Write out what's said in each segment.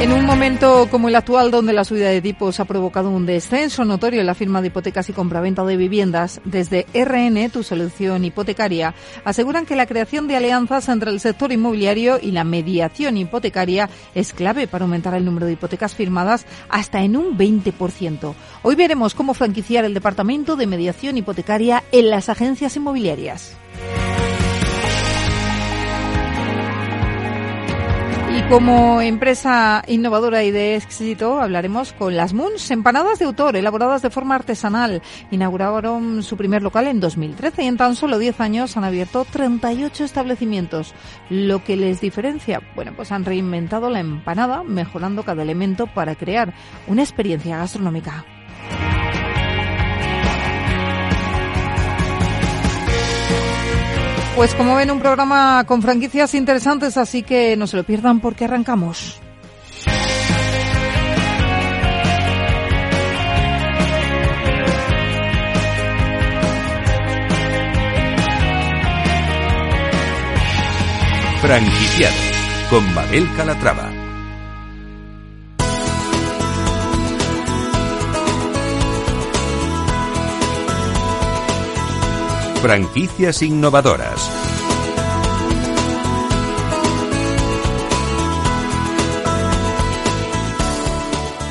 En un momento como el actual, donde la subida de tipos ha provocado un descenso notorio en la firma de hipotecas y compraventa de viviendas, desde RN, tu solución hipotecaria, aseguran que la creación de alianzas entre el sector inmobiliario y la mediación hipotecaria es clave para aumentar el número de hipotecas firmadas hasta en un 20%. Hoy veremos cómo franquiciar el departamento de mediación hipotecaria en las agencias inmobiliarias. Como empresa innovadora y de éxito, hablaremos con las Moons, empanadas de autor, elaboradas de forma artesanal. Inauguraron su primer local en 2013 y en tan solo 10 años han abierto 38 establecimientos. Lo que les diferencia, bueno, pues han reinventado la empanada, mejorando cada elemento para crear una experiencia gastronómica. Pues como ven, un programa con franquicias interesantes, así que no se lo pierdan porque arrancamos. Franquiciados con Mabel Calatrava. Franquicias innovadoras.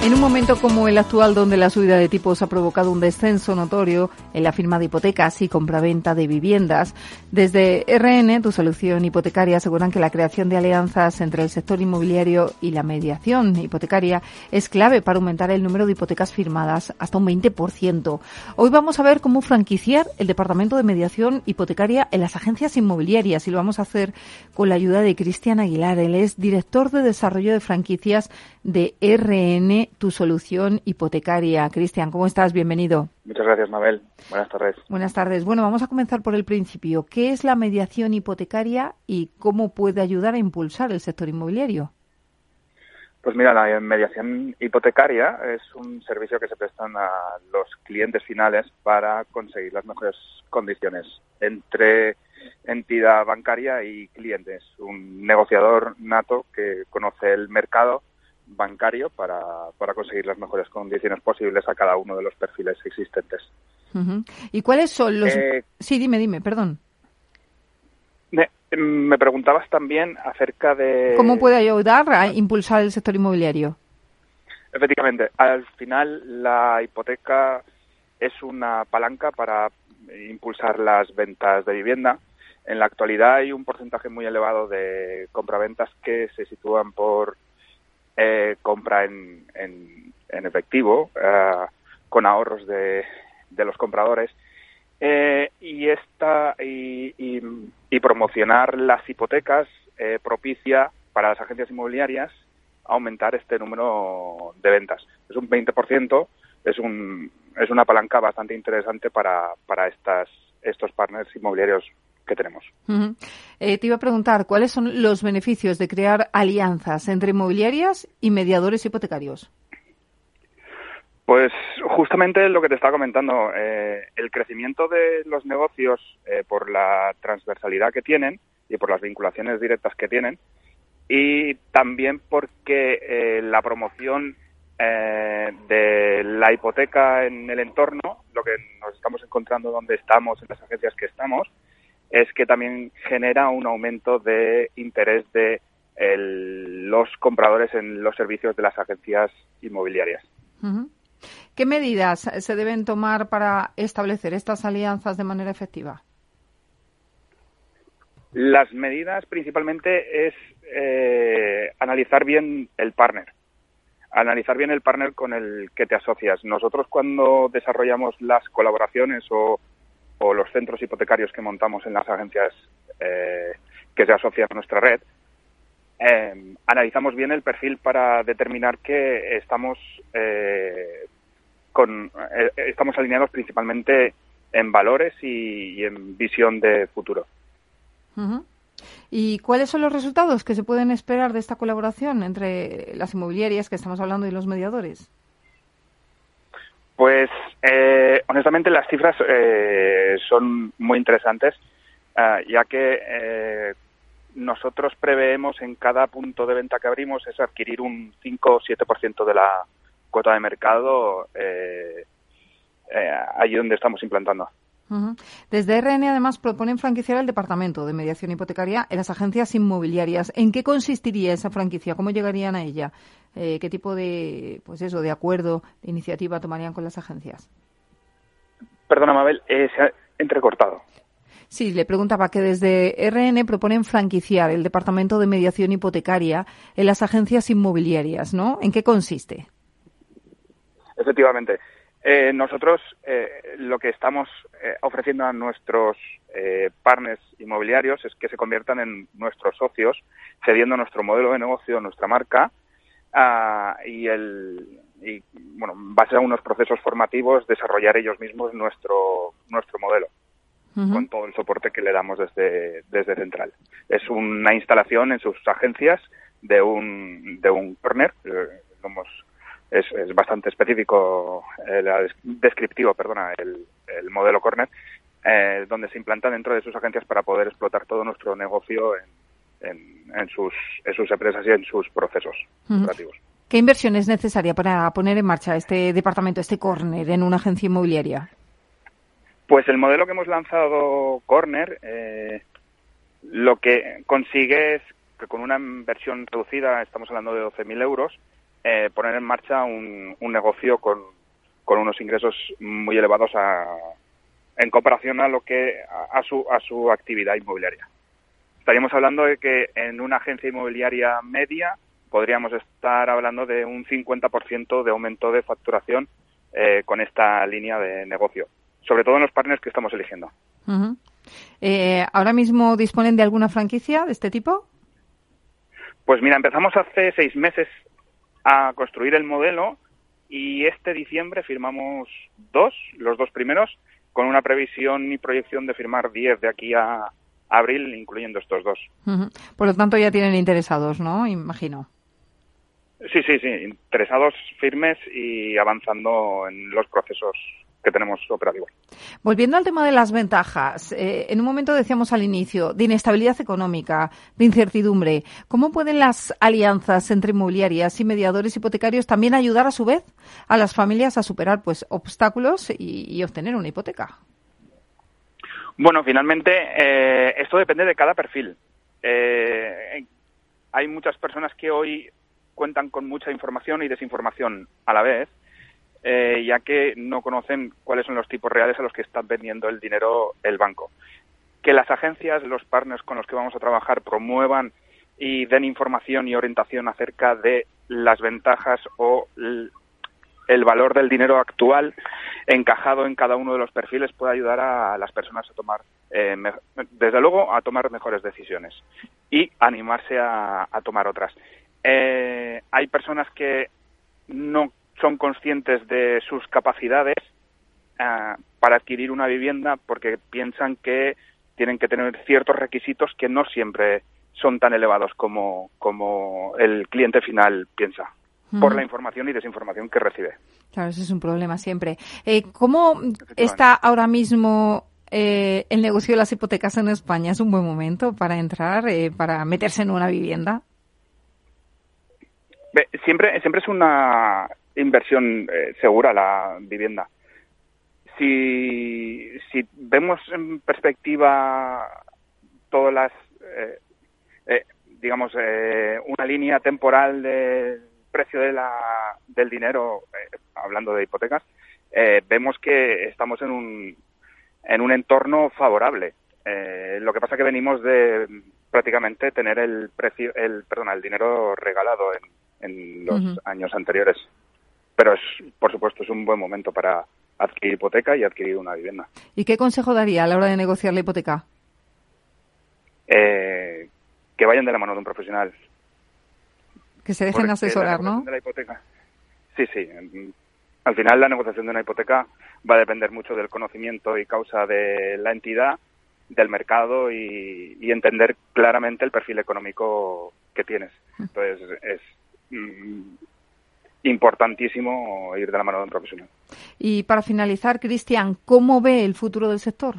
En un momento como el actual, donde la subida de tipos ha provocado un descenso notorio en la firma de hipotecas y compraventa de viviendas, desde RN, tu solución hipotecaria, aseguran que la creación de alianzas entre el sector inmobiliario y la mediación hipotecaria es clave para aumentar el número de hipotecas firmadas hasta un 20%. Hoy vamos a ver cómo franquiciar el departamento de mediación hipotecaria en las agencias inmobiliarias y lo vamos a hacer con la ayuda de Cristian Aguilar. Él es director de desarrollo de franquicias de RN tu solución hipotecaria. Cristian, ¿cómo estás? Bienvenido. Muchas gracias, Mabel. Buenas tardes. Buenas tardes. Bueno, vamos a comenzar por el principio. ¿Qué es la mediación hipotecaria y cómo puede ayudar a impulsar el sector inmobiliario? Pues mira, la mediación hipotecaria es un servicio que se prestan a los clientes finales para conseguir las mejores condiciones entre entidad bancaria y clientes. Un negociador nato que conoce el mercado bancario para, para conseguir las mejores condiciones posibles a cada uno de los perfiles existentes. ¿Y cuáles son los...? Eh, sí, dime, dime, perdón. Me, preguntabas también acerca de... ¿Cómo puede ayudar a impulsar el sector inmobiliario? Efectivamente, al final la hipoteca es una palanca para impulsar las ventas de vivienda. En la actualidad hay un porcentaje muy elevado de compraventas que se sitúan por eh, compra en, en, efectivo eh, con ahorros de, de los compradores eh, y esta y, y, promocionar las hipotecas propicia para las agencias inmobiliarias aumentar este número de ventas. Es un 20%, es, un, es una palanca bastante interesante para, para estas, estos partners inmobiliarios que tenemos. Eh, te iba a preguntar, ¿cuáles son los beneficios de crear alianzas entre inmobiliarias y mediadores hipotecarios? Pues justamente lo que te estaba comentando, eh, el crecimiento de los negocios eh, por la transversalidad que tienen y por las vinculaciones directas que tienen y también porque la promoción de la hipoteca en el entorno, lo que nos estamos encontrando donde estamos, en las agencias que estamos, es que también genera un aumento de interés de los compradores en los servicios de las agencias inmobiliarias. ¿Qué medidas se deben tomar para establecer estas alianzas de manera efectiva? Las medidas principalmente es eh, analizar bien el partner, analizar bien el partner con el que te asocias. Nosotros cuando desarrollamos las colaboraciones o o los centros hipotecarios que montamos en las agencias eh, que se asocian a nuestra red, eh, analizamos bien el perfil para determinar que estamos eh, con eh, estamos alineados principalmente en valores y, en visión de futuro. ¿Y cuáles son los resultados que se pueden esperar de esta colaboración entre las inmobiliarias que estamos hablando y los mediadores? Pues honestamente las cifras son muy interesantes, ya que nosotros preveemos en cada punto de venta que abrimos es adquirir un 5 o 7% de la cuota de mercado eh, eh, allí donde estamos implantando. Desde RN, además, proponen franquiciar el departamento de mediación hipotecaria en las agencias inmobiliarias. ¿En qué consistiría esa franquicia? ¿Cómo llegarían a ella? Eh, ¿Qué tipo de, pues eso, de acuerdo, de iniciativa tomarían con las agencias? Perdona, Mabel, se ha entrecortado. Sí, le preguntaba que desde RN proponen franquiciar el Departamento de Mediación Hipotecaria en las agencias inmobiliarias, ¿no? ¿En qué consiste? Efectivamente. Eh, nosotros eh, lo que estamos eh, ofreciendo a nuestros partners inmobiliarios es que se conviertan en nuestros socios, cediendo nuestro modelo de negocio, nuestra marca ah, y el y bueno, base a unos procesos formativos desarrollar ellos mismos nuestro nuestro modelo con todo el soporte que le damos desde, desde Central. Es una instalación en sus agencias de un, de un corner, eh, es, es, bastante específico, eh, descriptivo, perdona, el, el modelo corner, eh, donde se implanta dentro de sus agencias para poder explotar todo nuestro negocio en, en, sus, en sus empresas y en sus procesos operativos. ¿Qué inversión es necesaria para poner en marcha este departamento, este corner en una agencia inmobiliaria? Pues el modelo que hemos lanzado Corner eh, lo que consigue es que con una inversión reducida, estamos hablando de 12.000 euros, eh, poner en marcha un, negocio con, unos ingresos muy elevados en comparación a lo que a, su, a su actividad inmobiliaria. Estaríamos hablando de que en una agencia inmobiliaria media podríamos estar hablando de un 50% de aumento de facturación eh, con esta línea de negocio sobre todo en los partners que estamos eligiendo. Eh, ¿Ahora mismo disponen de alguna franquicia de este tipo? Pues mira, empezamos hace seis meses a construir el modelo y este diciembre firmamos dos, los dos primeros, con una previsión y proyección de firmar diez de aquí a abril, incluyendo estos dos. Por lo tanto, ya tienen interesados, ¿no? Imagino. Sí, sí, sí, interesados firmes y avanzando en los procesos que tenemos operativos. Volviendo al tema de las ventajas, eh, en un momento decíamos al inicio de inestabilidad económica, de incertidumbre. ¿Cómo pueden las alianzas entre inmobiliarias y mediadores hipotecarios también ayudar a su vez a las familias a superar pues obstáculos y, obtener una hipoteca? Bueno, finalmente eh, esto depende de cada perfil. Eh, hay muchas personas que hoy cuentan con mucha información y desinformación a la vez eh, ya que no conocen cuáles son los tipos reales a los que están vendiendo el dinero el banco. Que las agencias, los partners con los que vamos a trabajar promuevan y den información y orientación acerca de las ventajas o el valor del dinero actual encajado en cada uno de los perfiles puede ayudar a las personas a tomar, eh, desde luego, a tomar mejores decisiones y animarse a, tomar otras. Eh, hay personas que no son conscientes de sus capacidades eh, para adquirir una vivienda porque piensan que tienen que tener ciertos requisitos que no siempre son tan elevados como, como el cliente final piensa por la información y desinformación que recibe. Claro, ese es un problema siempre. Eh, ¿Cómo está ahora mismo eh, el negocio de las hipotecas en España? ¿Es un buen momento para entrar, para meterse en una vivienda? Siempre, siempre es una inversión eh, segura la vivienda. Si, si vemos en perspectiva todas las, eh, eh, digamos, una línea temporal del precio de la, del dinero, hablando de hipotecas, vemos que estamos en un, en un entorno favorable. lo que pasa que venimos de prácticamente tener el precio, el, perdón, el dinero regalado en, en los años anteriores pero es, por supuesto, es un buen momento para adquirir hipoteca y adquirir una vivienda. ¿Y qué consejo daría a la hora de negociar la hipoteca? Eh, que vayan de la mano de un profesional. Que se dejen asesorar, ¿no? De la hipoteca. Sí, sí. Al final la negociación de una hipoteca va a depender mucho del conocimiento y causa de la entidad, del mercado y, entender claramente el perfil económico que tienes. Mm. Entonces es mm, importantísimo ir de la mano de un profesional. Y para finalizar, Cristian, ¿cómo ve el futuro del sector?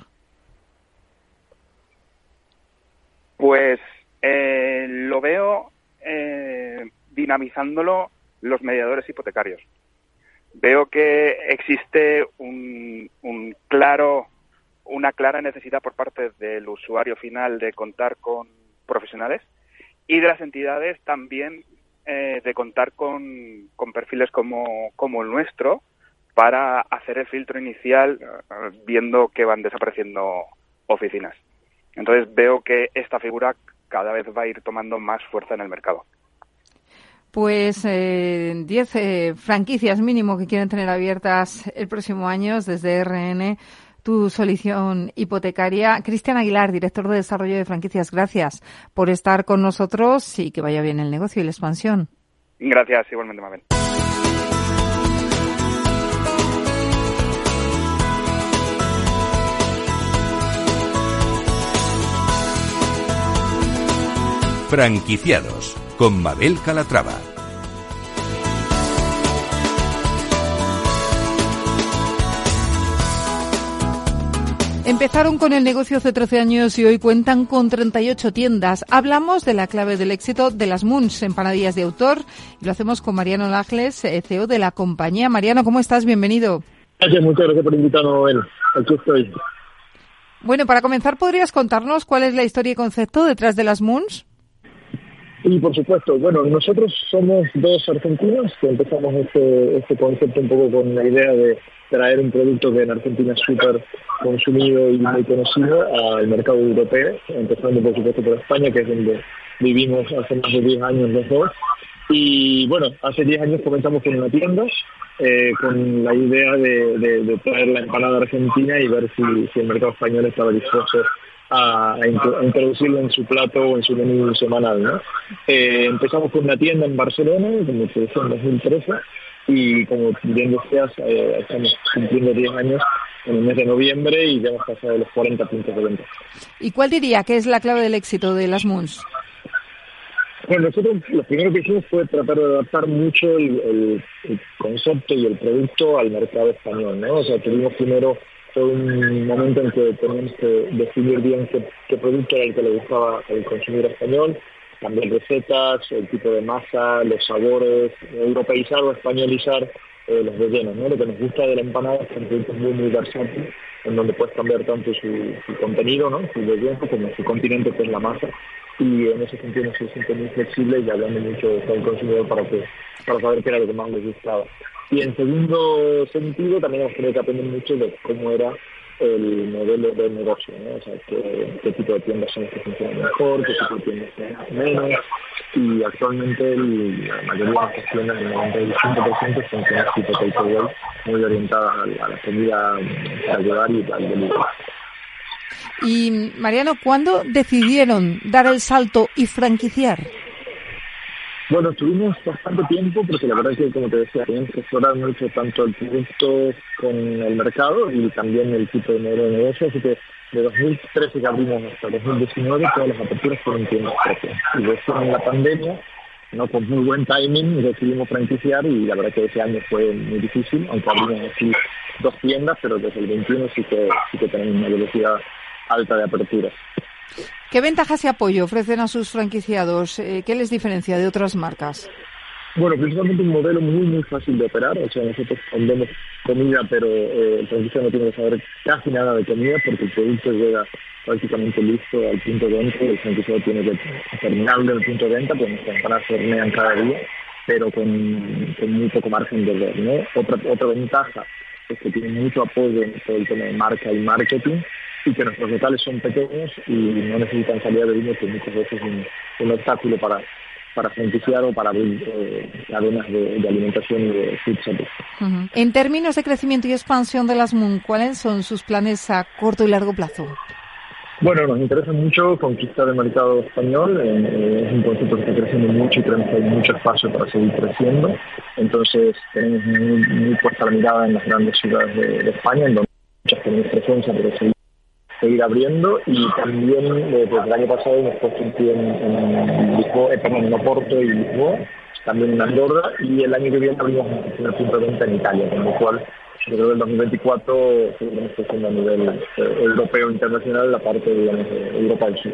Pues eh, lo veo eh, dinamizándolo los mediadores hipotecarios. Veo que existe un, claro, una clara necesidad por parte del usuario final de contar con profesionales y de las entidades también eh, de contar con, con perfiles como, como el nuestro para hacer el filtro inicial viendo que van desapareciendo oficinas. Entonces veo que esta figura cada vez va a ir tomando más fuerza en el mercado. Pues 10 eh, eh, franquicias mínimo que quieren tener abiertas el próximo año desde RN, tu solución hipotecaria. Cristian Aguilar, director de desarrollo de franquicias, gracias por estar con nosotros y que vaya bien el negocio y la expansión. Gracias, igualmente, Mabel. Franquiciados con Mabel Calatrava. Empezaron con el negocio hace 13 años y hoy cuentan con 38 tiendas. Hablamos de la clave del éxito de las Moons, empanadillas de autor, y lo hacemos con Mariano Lajles, eh, CEO de la compañía. Mariano, ¿cómo estás? Bienvenido. Gracias, muchas gracias por invitarnos, Aquí estoy. Bueno, para comenzar, ¿podrías contarnos cuál es la historia y concepto detrás de las Moons? Y por supuesto, bueno, nosotros somos dos argentinos que empezamos este, este concepto un poco con la idea de traer un producto que en Argentina es súper consumido y muy conocido al mercado europeo, empezando por supuesto por España, que es donde vivimos hace más de 10 años los. Y bueno, hace 10 años comenzamos con una tienda, eh, con la idea de, traer la empanada argentina y ver si el mercado español estaba dispuesto a, introducirlo en su plato o en su menú semanal. ¿no? Eh, empezamos con una tienda en Barcelona, como se decía, en 2013, y como bien decías, eh, estamos cumpliendo 10 años en el mes de noviembre y ya hemos pasado los 40 puntos de venta. ¿Y cuál diría que es la clave del éxito de las Moons? Bueno, nosotros lo primero que hicimos fue tratar de adaptar mucho el, el concepto y el producto al mercado español, ¿no? O sea, tuvimos primero fue un momento en que teníamos que definir bien qué, producto era el que le gustaba al consumidor español, cambiar recetas, el tipo de masa, los sabores, europeizar o españolizar eh, los rellenos. ¿no? Lo que nos gusta de la empanada es que es producto muy, muy versátil, en donde puedes cambiar tanto su, contenido, ¿no? su relleno, como su continente, que es la masa. Y en ese sentido se siente muy flexible y hablando mucho con el consumidor para, que, para saber qué era lo que más les gustaba. Y en segundo sentido, también tenido que aprender mucho de cómo era el modelo de negocio, ¿no? O sea, qué, tipo de tiendas son las que funcionan mejor, qué tipo de tiendas funcionan menos. Y actualmente la mayoría de las tiendas, el 95%, son tiendas tipo takeaway, muy orientadas a, la comida para llevar y al delivery. Y Mariano, ¿cuándo decidieron dar el salto y franquiciar? Bueno, tuvimos bastante tiempo porque la verdad es que, como te decía, teníamos que explorar mucho tanto el producto con el mercado y también el tipo de modelo de negocio, así que de 2013 que abrimos hasta 2019 todas las aperturas fueron tiendas propias. Y después en la pandemia, no con muy buen timing, decidimos franquiciar y la verdad que ese año fue muy difícil, aunque abrimos así dos tiendas, pero desde el 21 sí que, sí que tenemos una velocidad alta de aperturas. ¿Qué ventajas y apoyo ofrecen a sus franquiciados? Eh, ¿Qué les diferencia de otras marcas? Bueno, principalmente un modelo muy, muy fácil de operar. O sea, nosotros vendemos comida, pero eh, el franquiciado no tiene que saber casi nada de comida porque el producto llega prácticamente listo al punto de venta. El franquiciado tiene que terminarlo en el punto de venta, pues hornean cada día, pero con, muy poco margen de error. ¿no? Otra, otra ventaja es que tiene mucho apoyo en todo el tema de marca y marketing y que nuestros locales son pequeños y no necesitan salida de vino, que muchas veces es un, obstáculo para para franquiciar o para abrir eh, cadenas de, alimentación y de food En términos de crecimiento y expansión de las MUN, ¿cuáles son sus planes a corto y largo plazo? Bueno, nos interesa mucho conquistar el mercado español. Eh, es un concepto que está creciendo mucho y creemos que hay mucho espacio para seguir creciendo. Entonces, tenemos muy, puesta la mirada en las grandes ciudades de, España, en donde muchas tenemos presencia, pero seguir, seguir abriendo. Y también, eh, desde el año pasado, hemos un pie en, Lisboa, eh, en Oporto y Lisboa, también en Andorra. Y el año que viene abrimos un punto en Italia, con lo cual yo creo que el 2024 seguiremos creciendo a nivel eh, europeo internacional la parte digamos, de Europa del Sur.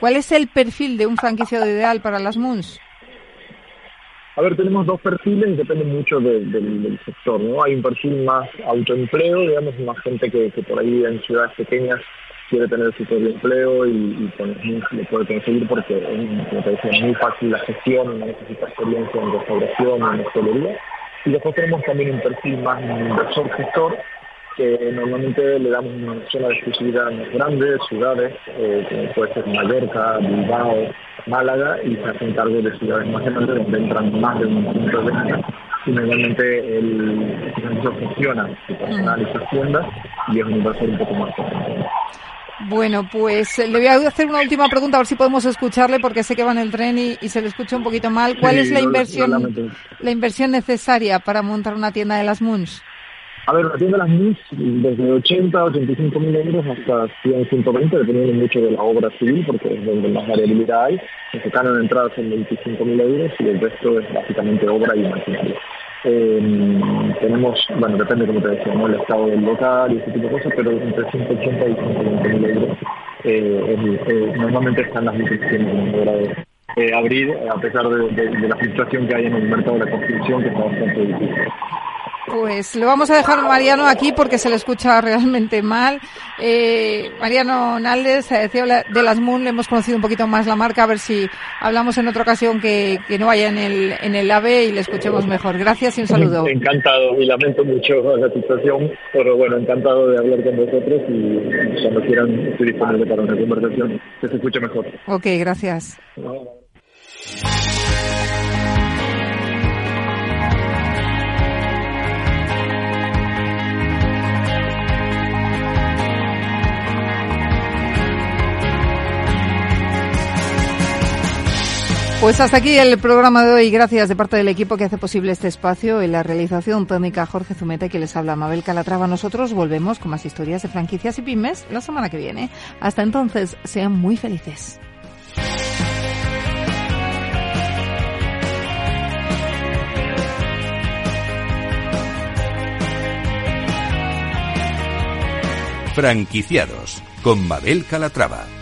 ¿Cuál es el perfil de un franquiciado ideal para las MUNS? A ver, tenemos dos perfiles, depende mucho del sector, ¿no? Hay un perfil más autoempleo, digamos, más gente que, por ahí en ciudades pequeñas quiere tener su propio empleo y, y lo puede conseguir porque es, como muy fácil la gestión, no necesita experiencia en restauración en hostelería y después tenemos también un perfil más inversor gestor, que normalmente le damos una zona de exclusividad en grandes ciudades, eh, como puede ser Mallorca, Bilbao, Málaga, y se hacen cargo de ciudades más grandes donde entran más de un punto de venta. Y normalmente el inversor gestiona su personal y sus tiendas y es un inversor un poco más potente. Bueno, pues eh, le voy a hacer una última pregunta a ver si podemos escucharle porque sé que va en el tren y, se le escucha un poquito mal. ¿Cuál es la inversión la inversión necesaria para montar una tienda de las Moons? A ver, la las Moons desde 80 a 85 mil euros hasta 100, 120, dependiendo mucho de la obra civil porque es donde más variabilidad hay. El canon de entrada son 25 mil euros y el resto es básicamente obra y maquinaria. Eh, tenemos, bueno, depende como te decía, el estado del local y ese tipo de cosas, pero entre 180 y 120 mil euros eh, eh, normalmente están las licitaciones de abrir, a pesar de, la situación que hay en el mercado de la construcción, que está bastante difícil. Pues lo vamos a dejar Mariano aquí porque se le escucha realmente mal. Eh, Mariano Naldes, decía de las Moon, le hemos conocido un poquito más la marca, a ver si hablamos en otra ocasión que, no vaya en el, en el AVE y le escuchemos mejor. Gracias y un saludo. Encantado y lamento mucho la situación, pero bueno, encantado de hablar con vosotros y cuando quieran estoy disponible para una conversación que se escuche mejor. Ok, gracias. Pues hasta aquí el programa de hoy. Gracias de parte del equipo que hace posible este espacio en la realización técnica Jorge Zumeta que les habla Mabel Calatrava. Nosotros volvemos con más historias de franquicias y pymes la semana que viene. Hasta entonces, sean muy felices. Franquiciados con Mabel Calatrava.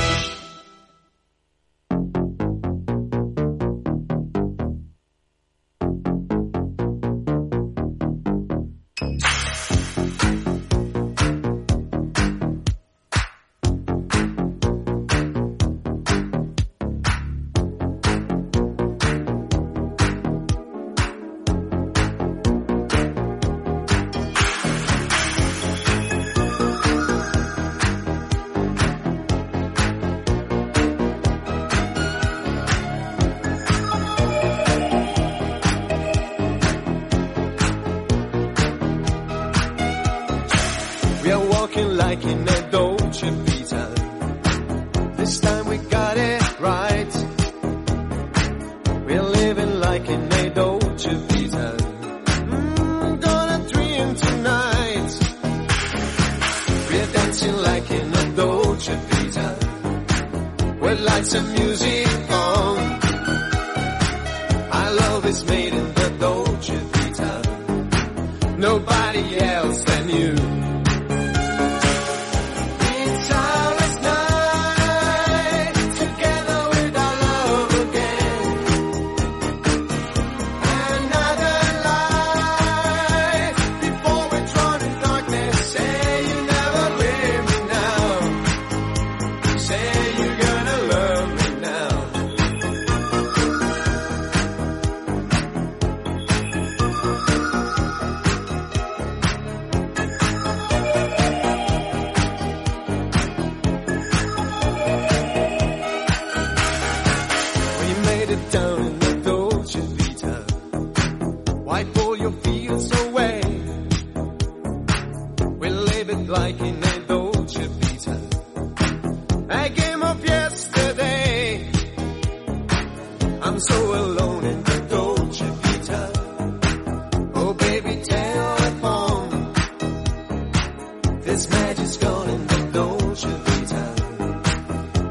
should be.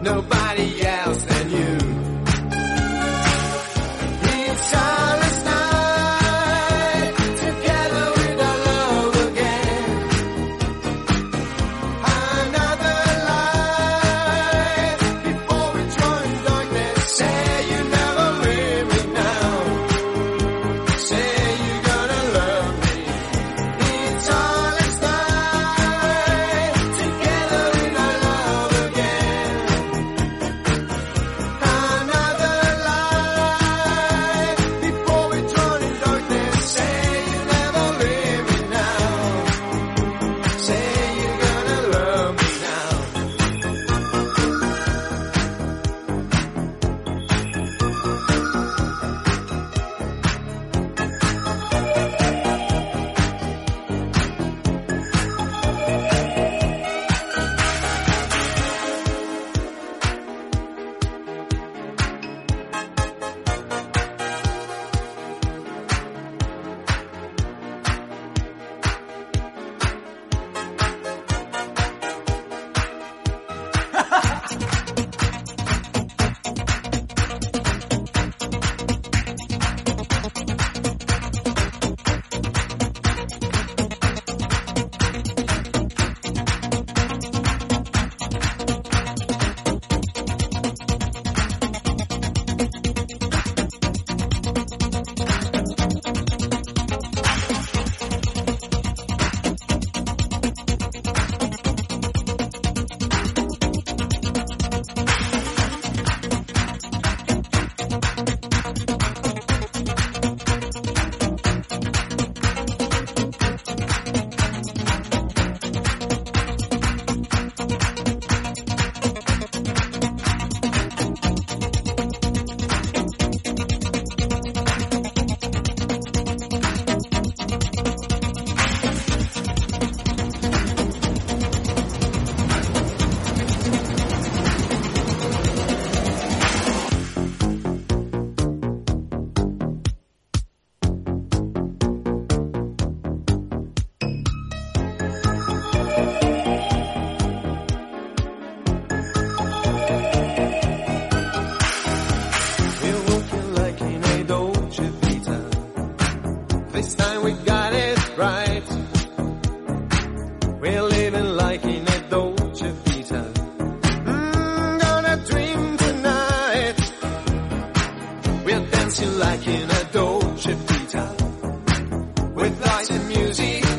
Nobody else. dancing like in a Dolce Vita with lights and music.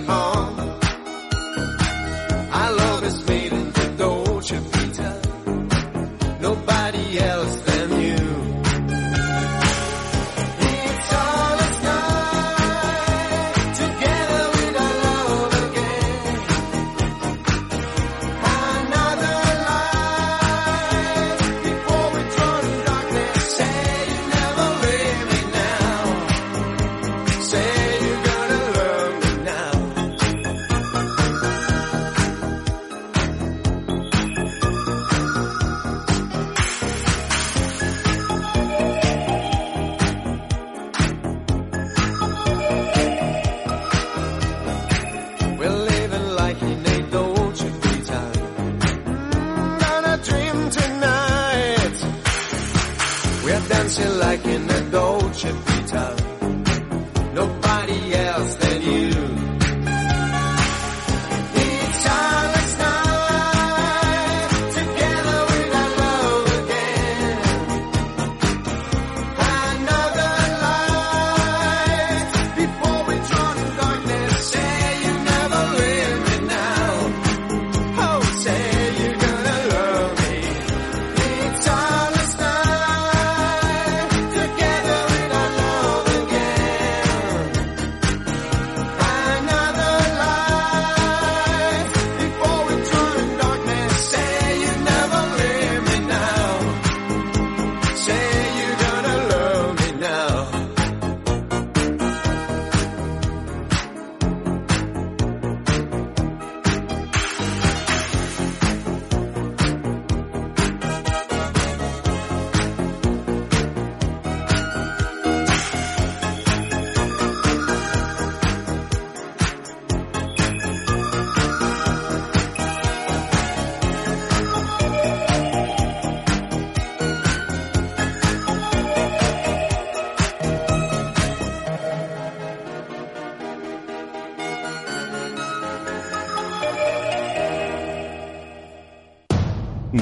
dancing like in the Dolce Vita. Nobody else than you.